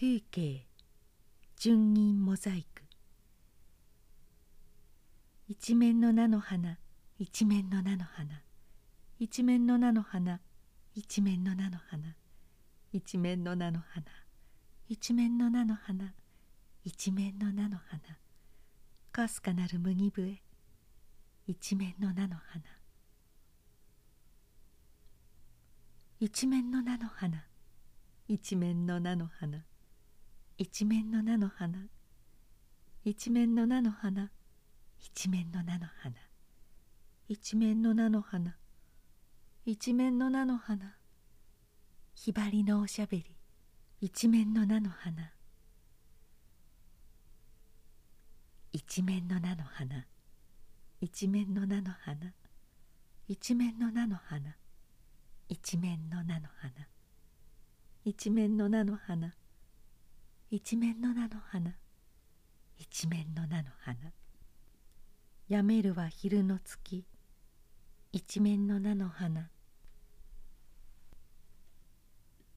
風景純銀モザイク。一面の菜の花一面の菜の花。一面の菜の花一面の菜の花。一面の菜の花。一面の菜の花一面の菜の花。かすかなる麦笛。一面の菜の花。一面の菜の花。一面の菜の花。一面の菜の花。一面の菜の花。一面の菜の花。一面の菜の花。一面の菜の花。ひばりのおしゃべり。一面の菜の花。一面の菜の花。一面の菜の花。一面の菜の花。一面の菜の花。一面の菜の花一面の菜の花。一面の菜の花。やめるは昼の月。一面の菜の花。